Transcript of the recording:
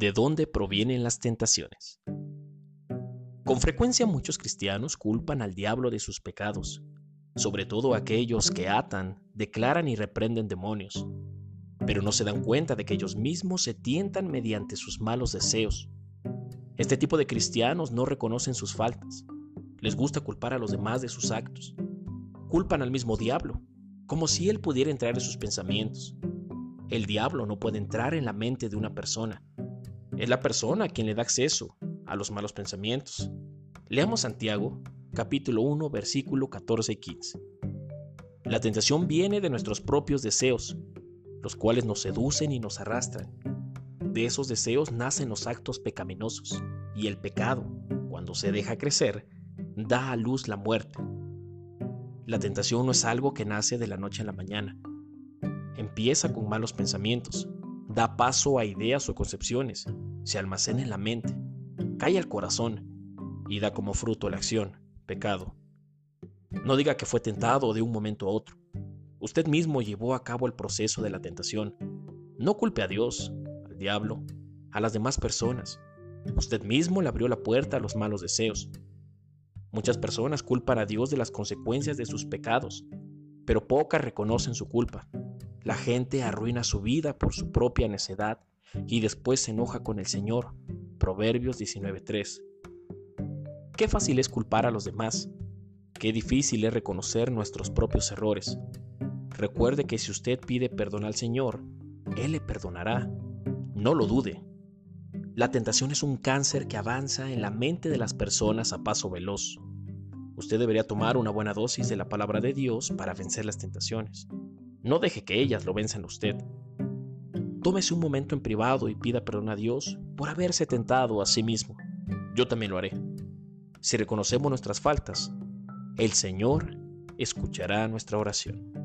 ¿De dónde provienen las tentaciones? Con frecuencia muchos cristianos culpan al diablo de sus pecados, sobre todo aquellos que atan, declaran y reprenden demonios, pero no se dan cuenta de que ellos mismos se tientan mediante sus malos deseos. Este tipo de cristianos no reconocen sus faltas, les gusta culpar a los demás de sus actos, culpan al mismo diablo, como si él pudiera entrar en sus pensamientos. El diablo no puede entrar en la mente de una persona, es la persona quien le da acceso a los malos pensamientos. Leamos Santiago, capítulo 1, versículo 14 y 15. La tentación viene de nuestros propios deseos, los cuales nos seducen y nos arrastran. De esos deseos nacen los actos pecaminosos, y el pecado, cuando se deja crecer, da a luz la muerte. La tentación no es algo que nace de la noche a la mañana. Empieza con malos pensamientos, da paso a ideas o concepciones, se almacena en la mente, cae al corazón y da como fruto la acción, pecado. No diga que fue tentado de un momento a otro. Usted mismo llevó a cabo el proceso de la tentación. No culpe a Dios, al diablo, a las demás personas. Usted mismo le abrió la puerta a los malos deseos. Muchas personas culpan a Dios de las consecuencias de sus pecados, pero pocas reconocen su culpa. La gente arruina su vida por su propia necedad y después se enoja con el Señor. Proverbios 19.3. Qué fácil es culpar a los demás. Qué difícil es reconocer nuestros propios errores. Recuerde que si usted pide perdón al Señor, Él le perdonará. No lo dude. La tentación es un cáncer que avanza en la mente de las personas a paso veloz. Usted debería tomar una buena dosis de la palabra de Dios para vencer las tentaciones. No deje que ellas lo venzan a usted. Tómese un momento en privado y pida perdón a Dios por haberse tentado a sí mismo. Yo también lo haré. Si reconocemos nuestras faltas, el Señor escuchará nuestra oración.